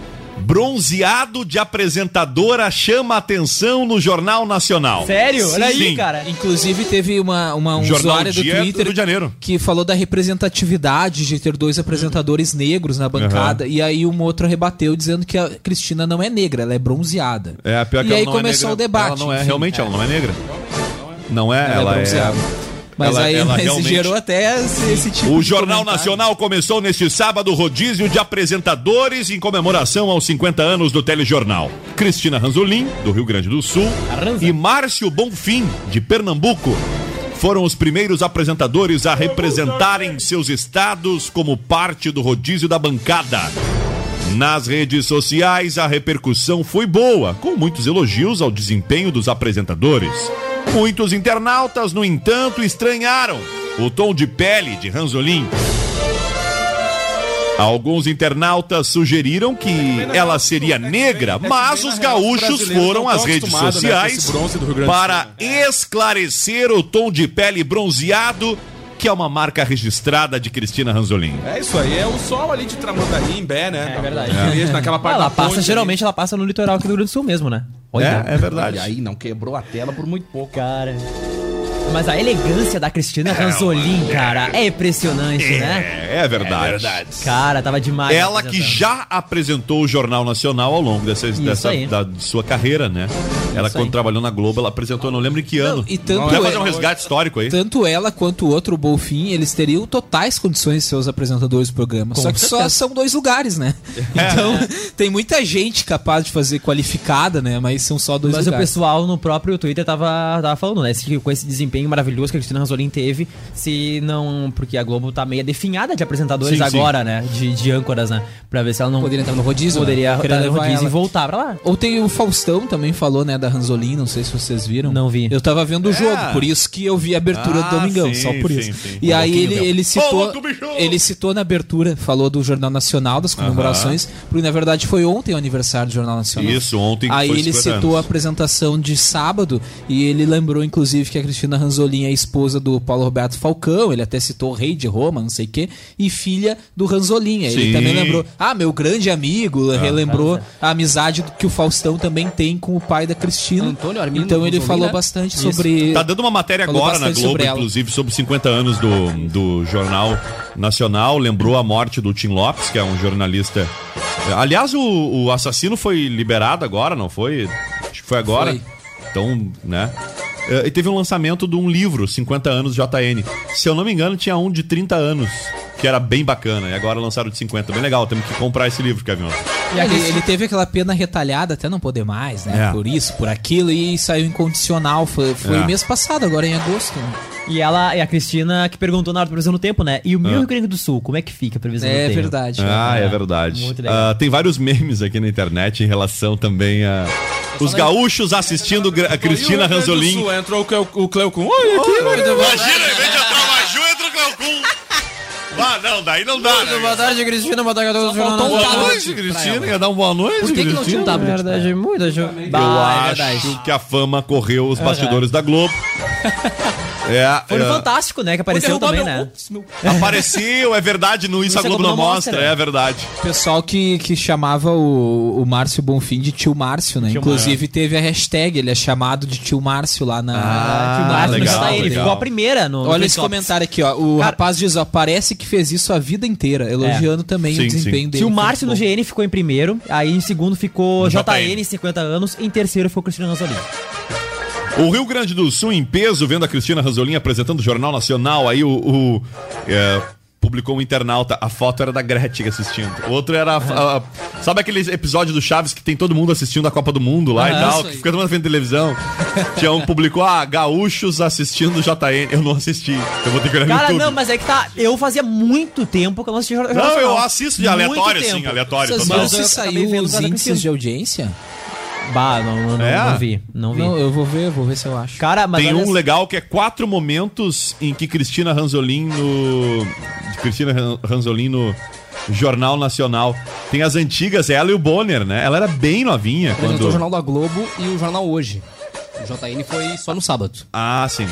Bronzeado de apresentadora chama atenção no Jornal Nacional. Sério? Olha aí, Sim. cara. Inclusive, teve uma, uma um Jornal usuária do do Twitter Rio de Janeiro. que falou da representatividade de ter dois apresentadores negros na bancada. E aí um outro rebateu dizendo que a Cristina não é negra, ela é bronzeada. É, pior que e aí não começou é o debate. Ela não é, enfim. realmente, ela não é negra. Não é, Ela é ela é. Mas ela- aí ela mas realmente- gerou até esse, esse tipo O Jornal comentário. Nacional começou neste sábado rodízio de apresentadores em comemoração aos 50 anos do telejornal. Cristina Ranzolin, do Rio Grande do Sul, e Márcio Bonfim, de Pernambuco, foram os primeiros apresentadores a representarem seus estados como parte do rodízio da bancada. Nas redes sociais, a repercussão foi boa, com muitos elogios ao desempenho dos apresentadores. Muitos internautas, no entanto, estranharam o tom de pele de Ranzolin. Alguns internautas sugeriram que ela seria negra, mas os gaúchos foram às redes sociais para esclarecer o tom de pele bronzeado, que é uma marca registrada de Cristina Ranzolin. É isso aí, é o sol ali de Tramandaí, em Bé, né? É verdade. É. Naquela parte ela passa, geralmente ela passa no litoral aqui do Rio Grande do Sul mesmo, né? Olha. É, é verdade. E aí não quebrou a tela por muito pouco. Cara. Mas a elegância da Cristina Ranzolin, cara, é impressionante, né? É, é verdade. Cara, tava demais. Ela que já apresentou o Jornal Nacional ao longo dessa, dessa aí. da, sua carreira, né? ela, Isso quando aí. trabalhou na Globo, ela apresentou, não lembro em que ano. E tanto Vai fazer é- um resgate histórico aí. Tanto ela quanto o outro, o Bolfin, eles teriam totais condições de ser os apresentadores do programa. Com só que só certeza. são dois lugares, né? Então, tem muita gente capaz de fazer qualificada, né? Mas são só dois Mas o lugares. pessoal no próprio Twitter tava, tava falando, né? Com esse desempenho maravilhoso que a Cristina Ranzolin teve, se não. Porque a Globo tá meio definhada de apresentadores Sim, sim. agora, né? De, de âncoras, né? Pra ver se ela não. Poderia entrar no rodízio, Poderia né? entrar no rodízio ela. e voltar pra lá. Ou tem o Faustão também falou, né, da Ranzolin, não sei se vocês viram. Não vi. Eu tava vendo o jogo, por isso que eu vi a abertura Ah, do Domingão, sim, só por sim, isso. sim. E Um aí ele, ele citou, bicho! ele citou na abertura, falou do Jornal Nacional, das comemorações, porque na verdade foi ontem o aniversário do Jornal Nacional. Isso, ontem Aí foi ele 50 citou a anos. apresentação de sábado e ele lembrou, inclusive, que a Cristina Ranzolin é esposa do Paulo Roberto Falcão, ele até citou o rei de Roma, não sei o quê, e filha do Ranzolin. Ele Sim. também lembrou, ah, meu grande amigo, relembrou a amizade que o Faustão também tem com o pai da Cristina. Antônio Armindo então ele Ranzolin, falou né? bastante Isso. sobre... Tá dando uma matéria Falou agora na Globo, sobre inclusive, sobre os 50 anos do, do Jornal Nacional. Lembrou a morte do Tim Lopes, que é um jornalista. Aliás, o, o assassino foi liberado agora, não foi? Acho que foi agora. Foi. Então, né? É, E teve um lançamento de um livro, 50 anos JN. Se eu não me engano, tinha um de 30 anos, que era bem bacana. E agora lançaram de 50. Bem legal, temos que comprar esse livro, Kevin. Ele, ele teve aquela pena retalhada até não poder mais, né? É. Por isso, por aquilo, e saiu incondicional. Foi, foi É. mês passado, agora em agosto. né? E ela, e a Cristina que perguntou na hora da previsão do tempo, né? E o meu Ah. Rio Grande do Sul, como é que fica a previsão do É tempo? verdade. Ah, é verdade. Muito legal. Ah, tem vários memes aqui na internet em relação também a. Os gaúchos assistindo gra- a Cristina Ranzolin. Sul, entrou o Cleo, o Cleo com. Olha aqui, Imagina, em vez de entrar o Maju, entra o Cleocum. Ah, não, daí não dá, né? Boa tarde, Cristina. Boa tarde a todos. faltou um Boa noite, Cristina. Ia dar uma boa noite, Por que, que não tinha Cristina? um tablet? É verdade, muita Eu Bah, é acho que a fama correu os bastidores da Globo. É, Foi no é, Fantástico, né? Que apareceu também, meu- né? apareceu, é verdade, no Isso a Globo não mostra, é verdade. Pessoal que, que chamava o, o Márcio Bonfim de tio Márcio, né? Inclusive teve a hashtag, ele é chamado de tio Márcio lá na. Ah, que o Márcio legal, está ele. Ficou a primeira no. no Olha Trend esse comentário aqui, ó. O Cara- rapaz diz, ó, parece que fez isso a vida inteira, elogiando também Sim, o desempenho sim. dele. O Foi Márcio no. GN ficou em primeiro, aí em segundo ficou No JN, JN, 50 anos, em terceiro ficou Cristina Ranzolin. O Rio Grande do Sul em peso, vendo a Cristina Ranzolin apresentando o Jornal Nacional, aí o. o, é, publicou um internauta, a foto era da Gretchen assistindo. O outro era. a- a- sabe aquele episódio do Chaves que tem todo mundo assistindo a Copa do Mundo lá e Aham. tal, que fica todo mundo vendo televisão? Tinha um publicou, ah, gaúchos assistindo o JN. Eu não assisti. Eu vou ter que olhar no Cara, YouTube. não, mas é que tá. Eu fazia muito tempo que eu não assistia Jornal Não, eu assisto de aleatório, assim, aleatório. Vocês total. viram se eu saiu os índices de audiência? Bah, não, não, não, É? não vi. Não vi. Não, eu vou ver, vou ver se eu acho. Cara, mas Tem um legal que é quatro momentos em que Cristina Ranzolin no. Cristina Ran- Ranzolin no Jornal Nacional. Tem as antigas, é ela e o Bonner, né? Ela era bem novinha Apresentou quando. o Jornal da Globo e o Jornal Hoje. O JN foi só no sábado. Ah, sim.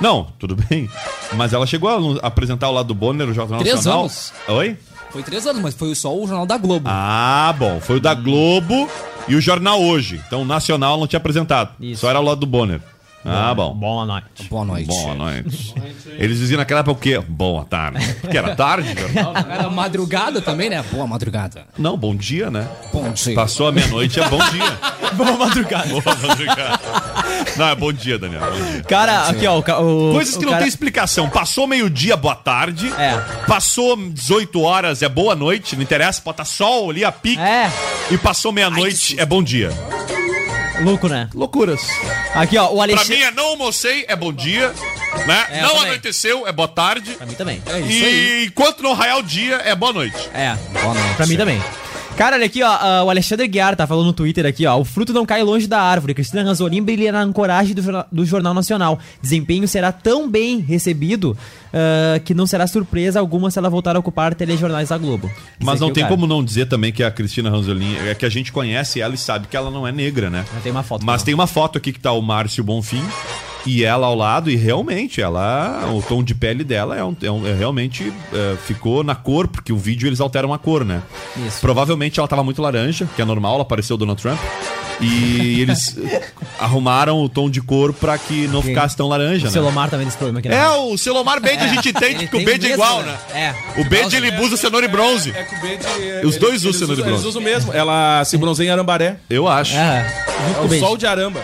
Não, tudo bem. Mas ela chegou a apresentar o lado do Bonner, o Jornal Três Nacional. anos. Oi? Foi três anos, mas foi só o Jornal da Globo. Ah, bom. Foi o da Globo e o Jornal Hoje. Então o Nacional não tinha apresentado. Só era o lado do Bonner. Ah, bom. Boa noite. Boa noite. Boa noite. Eles diziam naquela época o quê? Boa tarde. Porque era tarde, jornal? né? Era madrugada também, né? Boa madrugada. Não, bom dia, né? Bom dia. Passou a meia-noite, é bom dia. Boa madrugada. Boa madrugada. Não, é bom dia, Daniel. Bom dia. Cara, aqui, ó. o ca- O, Coisas que o não cara- tem explicação. Passou meio-dia, boa tarde. É. Passou 18 horas, é boa noite. Não interessa, pode estar sol ali, a pique. É. E passou meia-noite, é bom dia. Louco, né? Loucuras. Aqui, ó. O Pra Alexandre. mim é não almocei, é bom dia. Né? É, não também. anoiteceu, é boa tarde. Pra mim também. e enquanto não raiar o dia, é boa noite. É. Boa noite. Pra mim também. Cara, olha aqui, ó. ah, o Alexandre Guiar tá falando no Twitter aqui, ó. O fruto não cai longe da árvore. Cristina Ranzolin brilha na ancoragem do, jornal- do Jornal Nacional. Desempenho será tão bem recebido ah, que não será surpresa alguma se ela voltar a ocupar telejornais da Globo. Mas não é tem como não dizer também que a Cristina Ranzolin, é que a gente conhece ela e sabe que ela não é negra, né? Não tem uma foto. Mas tem uma foto aqui que tá o Márcio Bonfim e ela ao lado, e realmente, ela. O tom de pele dela é, um, é um- é realmente é, ficou na cor, porque o vídeo eles alteram a cor, né? Isso. Provavelmente ela tava muito laranja, que é normal, ela apareceu o Donald Trump. E eles arrumaram o tom de cor pra que não ficasse tão laranja, O né? Selomar também nesse programa aqui. né? É, o Selomar Bede a gente entende, Ele porque o tem Bede é igual, né? né? É. O Bede ele usa cenoura e bronze. É que o é, Os dois eles- usam cenoura e Eles bronze. usam mesmo. Ela se bronzeia em Arambaré. Eu acho. É. É o sol de Aramba.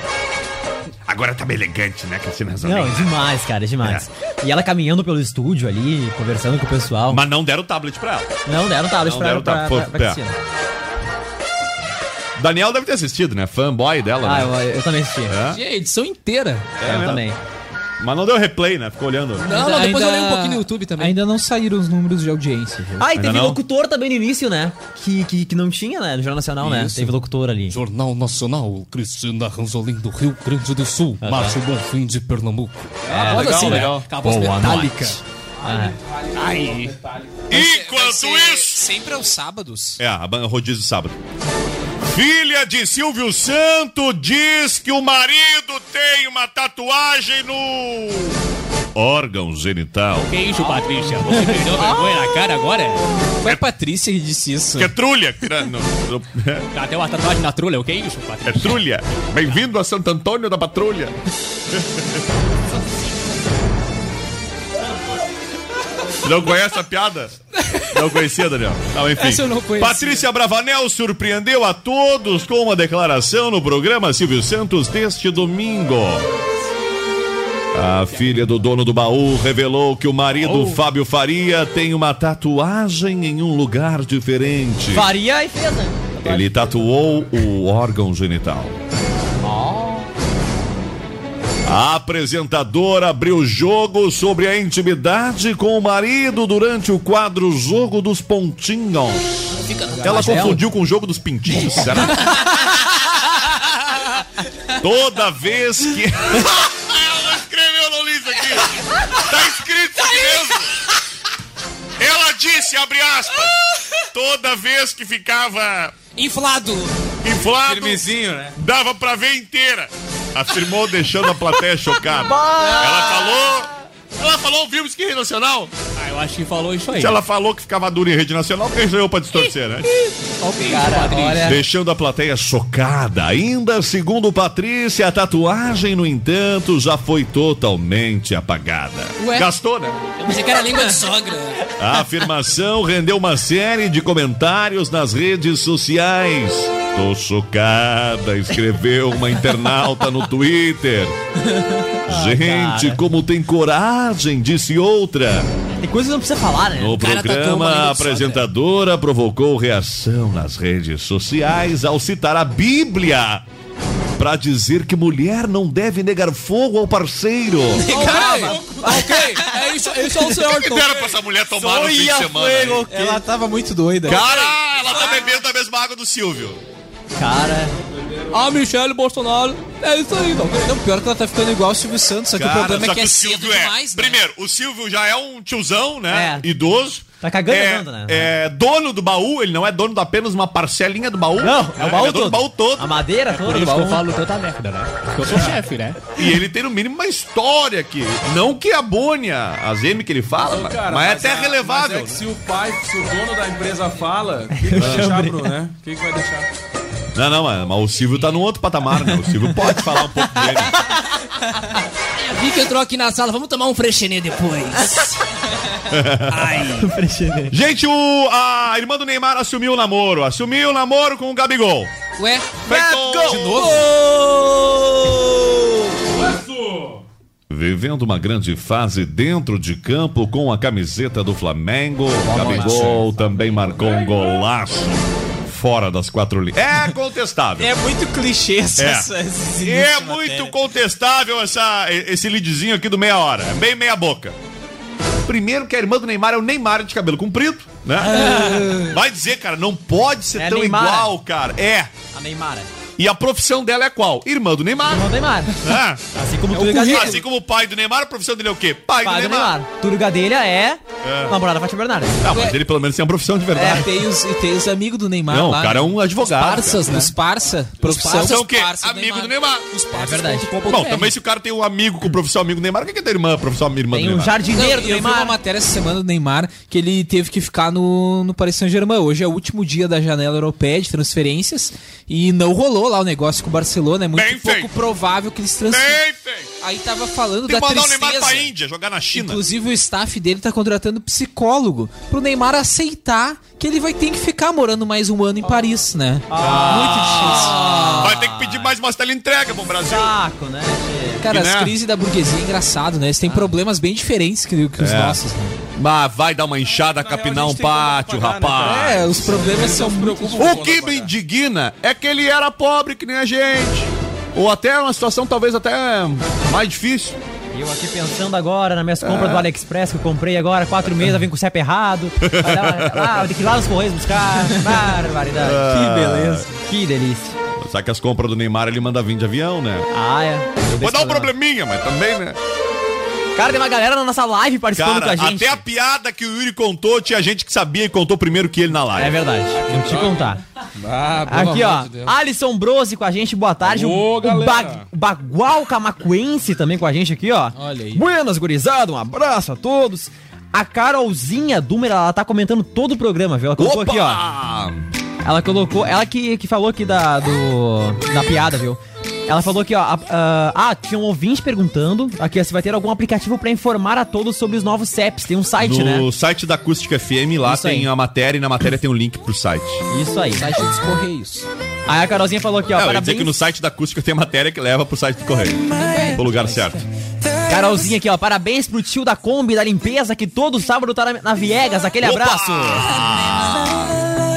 Agora tá bem elegante, né, Cristina Ranzolin? Não, demais, cara, demais. E ela caminhando pelo estúdio ali, conversando com o pessoal. Mas não deram tablet pra ela. Não deram tablet Não pra, deram pra, tablet, pra, pra é. Cristina. Daniel deve ter assistido, né? Fanboy dela, Ah, né? eu, eu também assisti. É? A edição inteira. eu mesmo? também. Mas não deu replay, né? Ficou olhando. Não, não, depois eu olhei um pouquinho no YouTube também. Ainda não saíram os números de audiência. viu? Ah, e Ainda teve não? locutor também no início, né? Que, que, que não tinha, né? No Jornal Nacional, né? Isso. Teve locutor ali. Jornal Nacional, Cristina Ranzolin do Rio Grande do Sul, Márcio Bonfim de Pernambuco. É, voz legal, né? legal. Aquela voz Boa metálica. Ah, Ai. Enquanto isso... Sempre aos sábados. É, a rodízio sábado. Filha de Silvio Santo diz que o marido tem uma tatuagem no órgão genital. Que isso, Patrícia? Você perdeu a vergonha na cara agora? Foi a Patrícia que disse isso. Que é trulha. Tá até uma tatuagem na trulha, o que é isso, Patrícia? É trulha. Bem-vindo a Santo Antônio da Patrulha. Não conhece a piada? Não conhecia, Daniel? Não, enfim. Essa eu não conhecia. Patrícia Bravanel surpreendeu a todos com uma declaração no programa Silvio Santos deste domingo. A filha do dono do baú revelou que o marido Fábio Faria tem uma tatuagem em um lugar diferente. Faria e fez, né? Ele tatuou o órgão genital. A apresentadora abriu o jogo sobre a intimidade com o marido durante o quadro Jogo dos Pontinhos. Ela confundiu com o jogo dos pintinhos, será? Toda vez que. Ela não escreveu, não li isso aqui. Tá escrito isso aqui mesmo. Ela disse, abre aspas, toda vez que ficava Inflado. inflado, Firmezinho, né? dava pra ver inteira. Afirmou deixando a plateia chocada. Ela falou. Ela falou ouvimos que rede nacional. Ah, eu acho que falou isso aí. Se ela falou que ficava dura em rede nacional, quem sou eu pra distorcer, né? Cara, olha. Deixando a plateia chocada. Ainda segundo Patrícia, a tatuagem, no entanto, já foi totalmente apagada. Ué? Gastou, né? Eu pensei que era língua de sogra. A afirmação rendeu uma série de comentários nas redes sociais. Tô chocada, escreveu uma internauta no Twitter. Gente, cara. como tem coragem, disse outra. Tem coisa que não precisa falar, né? No programa, a apresentadora provocou reação nas redes sociais ao citar a Bíblia para dizer que mulher não deve negar fogo ao parceiro. Cara, ok, é isso, isso é o senhor. que deram pra essa mulher tomar no fim de semana? aí? Ela tava muito doida. Cara, ela tá bebendo a mesma água do Silvio. Cara. A Michelle Bolsonaro. É isso aí, não. Não, pior que ela tá ficando igual o Silvio Santos, só que o problema só é que é o cedo Silvio é. demais, né? Primeiro, o Silvio já é um tiozão, né? É. Idoso. Tá cagando é, né? É dono do baú, ele não é dono de apenas uma parcelinha do baú. Não, é o baú ele é dono todo. do baú todo. A madeira toda. Por do isso que baú. eu falo tanta merda, né? Porque eu sou chefe, né? E ele tem no mínimo uma história aqui. Não que abone a- as M que ele fala, mas, Cara, mas é até a- relevável. Mas é que se o pai, se o dono da empresa fala, o que, que vai deixar, Bruno, né? O que, que vai deixar? Não, não, mas, mas o Silvio tá num outro patamar, né? O Silvio pode falar um pouco dele. Vi que entrou aqui na sala, vamos tomar um frechenê depois. Ai. Gente, o, a irmã do Neymar assumiu o namoro. Assumiu o namoro com o Gabigol. Ué? Feito! De novo? Vivendo uma grande fase dentro de campo com a camiseta do Flamengo. Gabigol também marcou um golaço fora das quatro linhas. É contestável. É muito clichê essa, É. essa, E inícios é muito contestável essa, esse leadzinho aqui do meia hora. É bem meia boca. Primeiro que a irmã do Neymar é o Neymar de cabelo comprido, né? Vai dizer, cara, não pode ser É tão Neymar. igual, cara. É. A Neymara. E a profissão dela é qual? Irmã do Neymar. Irmão do Neymar. É. Assim como É o. Assim como o pai do Neymar, a profissão dele é o quê? Pai, Pai do do Neymar. Neymar. Túlio Gadelha é, namorada da Fátima Bernardes. Não, mas ele pelo menos tem uma profissão de verdade. É, tem os, e tem os amigos do Neymar Não, lá. o cara é né? um advogado. Parças, né? Os parça. Profissão. Parça são o quê? parça Amigo do Neymar. Os É parças. verdade. Bom, também se o cara tem um amigo com profissão amigo do Neymar, o que que tem irmã, profissão irmã Tem do um Neymar? jardineiro Não, do eu vi uma Neymar. matéria essa semana do Neymar que ele teve que ficar no, no Paris Saint-Germain. Hoje é o último dia da janela europeia de transferências e não rolou lá o negócio com o Barcelona. É muito Bem pouco feito. provável que eles transfiram. Bem feito. Aí tava falando Tem da que mandar o tristeza. Neymar pra Índia, jogar na China. Inclusive o staff dele tá contratando psicólogo pro Neymar aceitar que ele vai ter que ficar morando mais um ano em Paris, né? Muito difícil. Vai ter que pedir mais uma entrega pro Brasil. Saco, né? Cara, E, né? as crises da burguesia é engraçado, né? Eles têm problemas bem diferentes que, que os É. nossos, né? Mas vai dar uma enxada, capinar um pátio, rapaz. É, os problemas são muito O que me indigna é que ele era pobre que nem a gente. Ou até uma situação talvez até mais difícil. Eu aqui pensando agora nas minhas compras É. do AliExpress que eu comprei agora, quatro meses, vem com o CEP errado. Vai dar, ah, vou ter que ir lá nos Correios buscar. Barbaridade. Ah. Que beleza. Que delícia. Sabe que as compras do Neymar ele manda vir de avião, né? Ah, é. Pode dar um probleminha, mas também, né? Cara, tem uma galera na nossa live participando Cara, com a gente. até a piada que o Yuri contou, tinha gente que sabia e contou primeiro que ele na live. É verdade. Vou te contar. Ah, Aqui, ó. de. Alisson Brose com a gente, boa tarde. Alô, o, o, galera. O Bagual Camacuense também com a gente aqui, ó. Olha aí. Buenas, gurizada, um abraço a todos. A Carolzinha Dumer, ela tá comentando todo o programa, viu? Ela colocou aqui, ó. Opa! Ela colocou. Ela que, que falou aqui da, do, da piada, viu? Ela falou aqui, ó. a- a- ah, tinha um ouvinte perguntando aqui ó, se vai ter algum aplicativo pra informar a todos sobre os novos CEPs. Tem um site, No né? site da Acústica FM, lá Isso tem aí. a matéria e na matéria tem um link pro site. Isso aí. Site dos Correios. Aí a Carolzinha falou aqui, ó. Não, eu ia dizer parabéns. que no site da Acústica tem a matéria que leva pro site do Correio. Pro lugar certo. Carolzinha aqui, ó. Parabéns pro tio da Kombi da limpeza que todo sábado tá na, na Viegas. Aquele Opa! abraço.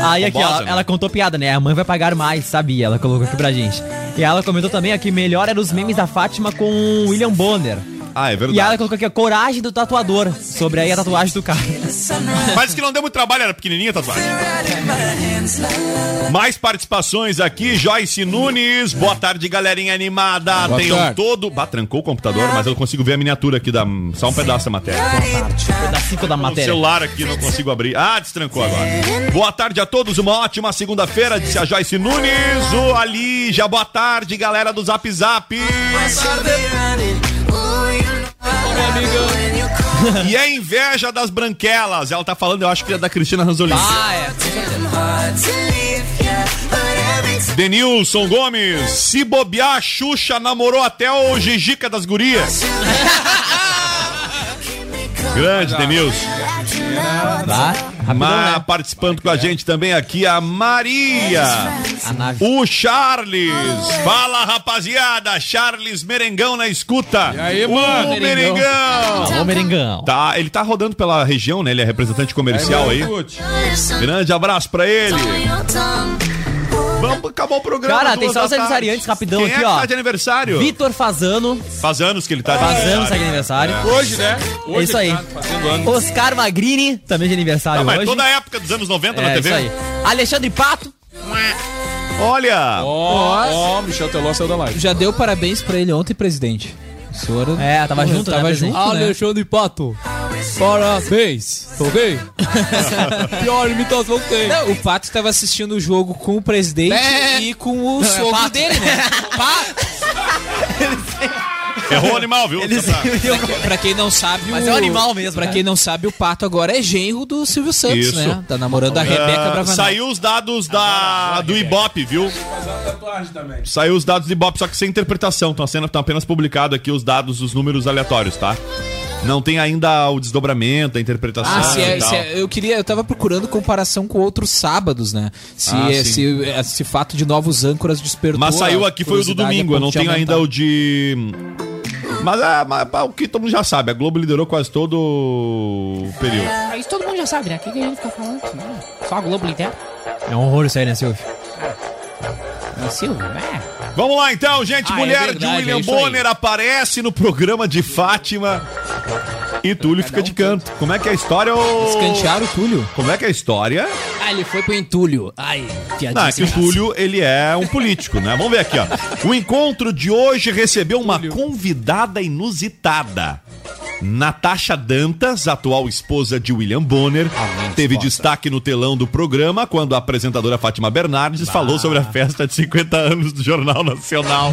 Aí aqui, ó, né? ela contou piada, né? A mãe vai pagar mais, sabia? Ela colocou aqui pra gente. E ela comentou também aqui, melhor era os memes da Fátima com o William Bonner. Ah, é E verdade. ela colocou aqui a coragem do tatuador, sobre aí a tatuagem do cara. Mas que não deu muito trabalho, era pequenininha a tatuagem. Mais participações aqui, Joyce Nunes. Boa tarde, galerinha animada. Boa Tenham tarde. todo. Bah, trancou o computador, mas eu consigo ver a miniatura aqui, da... só um pedaço da matéria. Pedacinho da O matéria. celular aqui não consigo abrir. Ah, destrancou agora. Boa tarde a todos, uma ótima segunda-feira, disse a Joyce Nunes. O Ali, já boa tarde, galera do Zap Zap. E é inveja das branquelas. Ela tá falando, eu acho que é da Cristina Ranzolini. Ah, é. Denilson Gomes, se bobear, a Xuxa namorou até o Gigica das Gurias. Grande, Denilson. Tá? Mas né? participando com a gente também aqui a Maria. A nave. O Charles. Fala, rapaziada. Charles Merengão na escuta. E aí, mano? mano? Merengão. Alô, Merengão. Tá, ele tá rodando pela região, né? Ele é representante comercial aí. Grande abraço pra ele. Vamos, acabou o programa. Cara, tem só os aniversariantes rapidão Quem aqui, é que ó. tá de aniversário? Vitor Fazano. Faz anos que ele tá de Faz anos tá de aniversário. Hoje, né? Hoje É isso aí. ele tá fazendo anos. Oscar Magrini, também de aniversário Ah, mas hoje. toda a época dos anos 90 na é, TV. isso aí. Alexandre Pato. Olha. Ó, ó, Michel Teló saiu da live. Já deu parabéns pra ele ontem, presidente. O senhor... É, tava junto, né, Tava presidente? junto, né? Alexandre Pato. Parabéns. Ok? Pior imitação que tem. Não, o Pato tava assistindo o jogo com o presidente É. e com o é sogro Pato. dele, né? Pato! Errou o animal, viu? Eles- pra- quem não sabe, Mas o- é um animal mesmo, Pra né? quem não sabe, o Pato agora é genro do Silvio Santos, Isso. né? Tá namorando a Rebeca Ah, Bravanel. saiu os dados da, do Ibope, viu? Saiu os dados do Ibope, só que sem interpretação. Estão sendo tão apenas publicados aqui os dados, os números aleatórios, tá? Não tem ainda o desdobramento, a interpretação. Ah, se é, e tal. se é- eu queria, eu tava procurando comparação com outros sábados, né? Se Ah, esse, esse fato de novos âncoras despertou. Mas saiu aqui foi o do domingo, eu não tenho ainda o de. Mas, é, mas é o que todo mundo já sabe, a Globo liderou quase todo o período. Ah, Isso todo mundo já sabe, né? O que, que a gente fica falando aqui? né? Só a Globo lidera. É um horror isso aí, né, Silvio? É Silvio, né? Vamos lá então, gente. Ah, é Mulher verdade, de é William aí. Bonner aparece no programa de Fátima. E Túlio fica de canto. Como é que é a história? ô? Escantearam o Túlio. Como é que é a história? Ah, ele foi pro entulho. Ai, piadinha. Não, é que o. Túlio, ele é um político, né? Vamos ver aqui, ó. O encontro de hoje recebeu uma convidada inusitada. Natasha Dantas, atual esposa de William Bonner, teve destaque no telão do programa quando a apresentadora Fátima Bernardes falou sobre a festa de 50 anos do Jornal Nacional.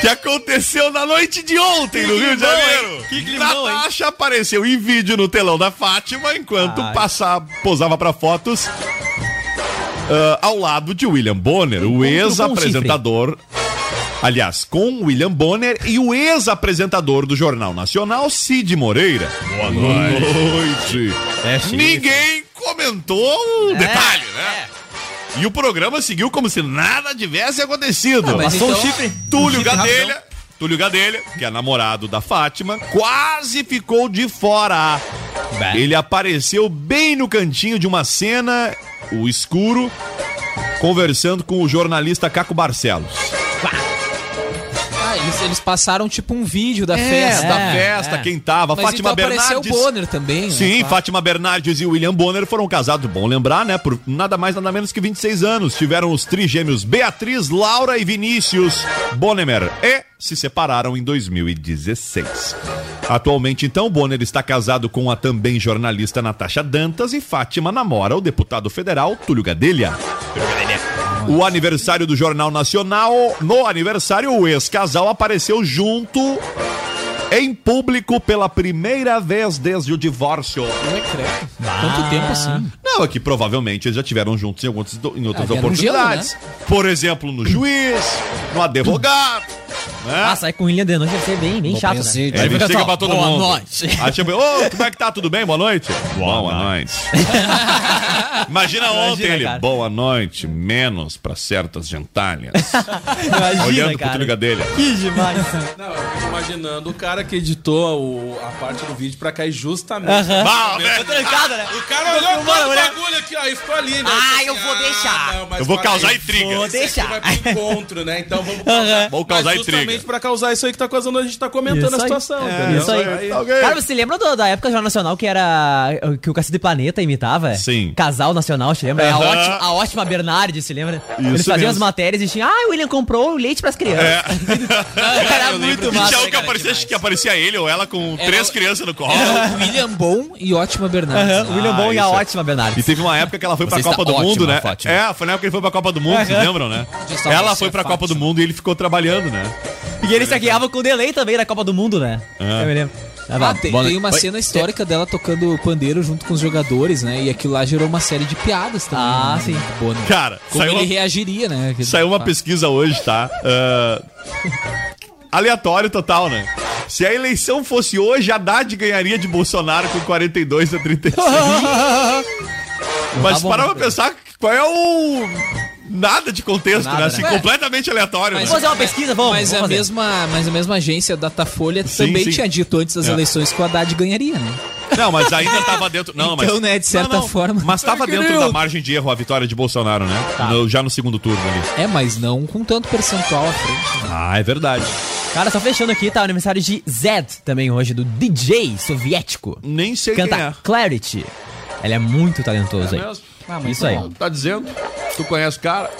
Que aconteceu na noite de ontem no Rio de Janeiro. Que climão, hein? Natasha apareceu em vídeo no telão da Fátima enquanto Ai. passa, posava para fotos ah, ao lado de William Bonner, o ex-apresentador. Aliás, com William Bonner e o ex-apresentador do Jornal Nacional, Cid Moreira. Boa noite. É, chifre. Ninguém comentou o detalhe, né? E o programa seguiu como se nada tivesse acontecido. mas Passou um então- chifre. Túlio Um chifre Gadelha, Túlio Gadelha, que é namorado da Fátima, quase ficou de fora. Ele apareceu bem no cantinho de uma cena, o escuro, conversando com o jornalista Caco Barcelos. Eles, eles passaram tipo um vídeo da É, festa. da festa, quem tava? Mas Fátima então apareceu Bernardes. o Bonner também, né? Sim, Claro. Fátima Bernardes e William Bonner foram casados, bom lembrar, né? Por nada mais, nada menos que 26 anos. Tiveram os trigêmeos Beatriz, Laura e Vinícius Bonnemer. E se separaram em 2016. Atualmente, então, Bonner está casado com a também jornalista Natasha Dantas e Fátima namora o deputado federal Túlio Gadelha. O aniversário do Jornal Nacional. No aniversário, o ex-casal apareceu junto em público pela primeira vez desde o divórcio. Tanto tempo assim. Não, é que provavelmente eles já tiveram juntos em, alguns, em outras Ah, deram um gelo, oportunidades. Por exemplo, no juiz, no advogado. Né? Ah, sair com o William de noite deve ser bem, bem chato, né? É, ele fica chega só, pra todo "Boa mundo. noite." Aí tipo, ô, como é que tá? Tudo bem? Boa noite? Boa, noite. Imagina ontem ele, cara. boa noite, menos pra certas gentalhas. Imagina, Olhando pro cara. Túlio dele. Que demais. Não, eu fico imaginando o cara que editou o- a parte do vídeo pra cair justamente. Aham. Bah, no né? momento. trancado, né? O cara olhou o né? bagulho aqui, ó, e ficou ali, né? Ah, Tipo eu vou deixar. não, Eu vou causar aí. intriga. Vou deixar. vai pro encontro, né? Então vamos. Vamos causar Mas justamente pra causar isso aí que tá causando, a gente tá comentando Isso a aí. situação. É? Isso aí. Ok. Cara, você lembra do- da época do Jornal Nacional que era. que o Cacete Planeta imitava? Sim. Casal Nacional, te lembra? É A, Aham. ótima, a ótima Bernardes, se lembra? Isso Eles faziam mesmo. as matérias e tinham. Ah, o William comprou leite pras crianças. era muito massa. tinha um que aparecia, que aparecia ele ou ela com Era três o- crianças no colo. Era o William Bom e ótima Bernardes. Aham, o William Ah, Bom e a isso é- ótima Bernardes. E teve uma época que ela foi pra Você Copa está do Mundo, né? Fátima. É, foi na época que ele foi pra Copa do Mundo, vocês lembram, né? Ela foi é pra Copa do. Mundo e ele ficou trabalhando, né? E eles saqueavam com delay também na Copa do Mundo, né? Ah. Eu me lembro. Ah, Ah, tem, Boa tem uma Oi. cena histórica dela tocando pandeiro junto com os jogadores, né? E aquilo lá gerou uma série de piadas também. Ah, né, sim. do Bonner. Cara, Como saiu ele uma, reagiria, né? Aquele- saiu uma pesquisa hoje, tá? Ah, aleatório total, né? Se a eleição fosse hoje, Haddad ganharia de Bolsonaro com 42 a 36. Mas tá bom. para pra pensar qual é o. Nada de contexto, Nada, né? né? Assim, Ué. completamente aleatório. Vamos né? fazer uma pesquisa, vamos. Mas, vamos a fazer. mesma, mas a mesma agência Datafolha Sim, também sim. tinha dito antes das É. eleições que o Haddad ganharia, né? Não, mas ainda tava dentro. Não, mas. Então, né, de certa Não, não. forma. Mas tava Ai, dentro da margem de erro a vitória de Bolsonaro, né? No- já no segundo turno ali. É, mas não com tanto percentual à frente. né? Ah, é verdade. Cara, só fechando aqui, tá? O aniversário de Zed também hoje, do DJ soviético. Nem sei Canta quem é. Clarity. Ele é muito talentoso É aí. mesmo? Ah, mas Isso aí. Tá dizendo? Tu conhece o cara?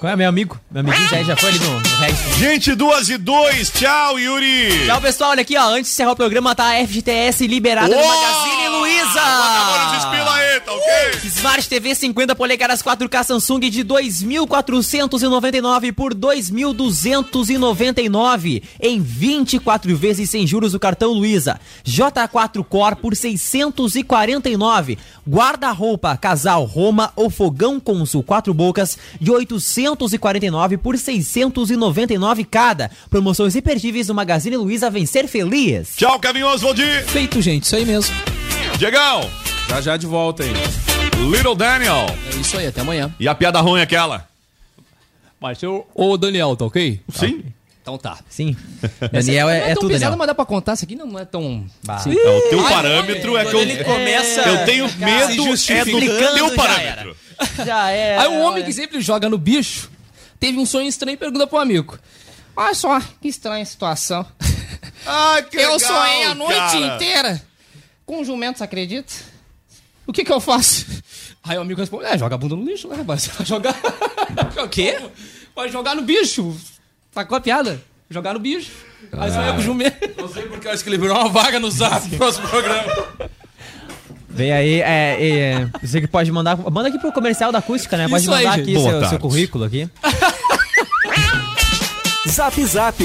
Qual é meu amigo? Meu amiguinho Zed já foi ali no, no resto. Gente, duas e dois. Tchau, Yuri. Tchau, pessoal. Olha aqui, ó. Antes de encerrar o programa, tá a FGTS liberada no Uou! Magazine Luiza. Agora nos espila aí, tá ok? Smart TV 50 polegadas 4K Samsung de 2.499 por 2.299 em 24 vezes sem juros do cartão Luiza. J4 Core por 649. Guarda-roupa casal Roma ou fogão Consul 4 bocas de 849 por 699 cada. Promoções imperdíveis do Magazine Luiza Vencer Feliz. Tchau, Kevin Oswald. Feito, gente, isso aí mesmo. Diegão. Já já de volta aí. Little Daniel. É isso aí, até amanhã. E a piada ruim é aquela? Mas eu... Ô, Daniel, tá ok? Sim. Então tá. Sim. Daniel é, não é tão tudo, pesado, Daniel. mas dá pra contar. Isso aqui não é tão... Sim. É, o teu Ai, parâmetro é que eu, ele começa- eu tenho medo é do teu já parâmetro. Já é. Aí um homem que sempre joga no bicho teve um sonho estranho e pergunta pro amigo. Olha só, que estranha situação. Ah, que eu legal, sonhei a noite cara. inteira com um jumento, você acredita? O que que eu faço? Aí o amigo responde, é, joga a bunda no lixo, né, rapaz? Você vai jogar... o quê? Vai jogar no bicho. Sacou a piada? Jogar no bicho. Aí Ah. sonhei com o jumento. Não sei porque eu acho que ele virou uma vaga no zap no próximo programa. Vem aí, é, é, você que pode mandar. Manda aqui pro comercial da acústica, né? Pode Isso aí, mandar gente. aqui Boa seu, seu currículo aqui. Zap Zap.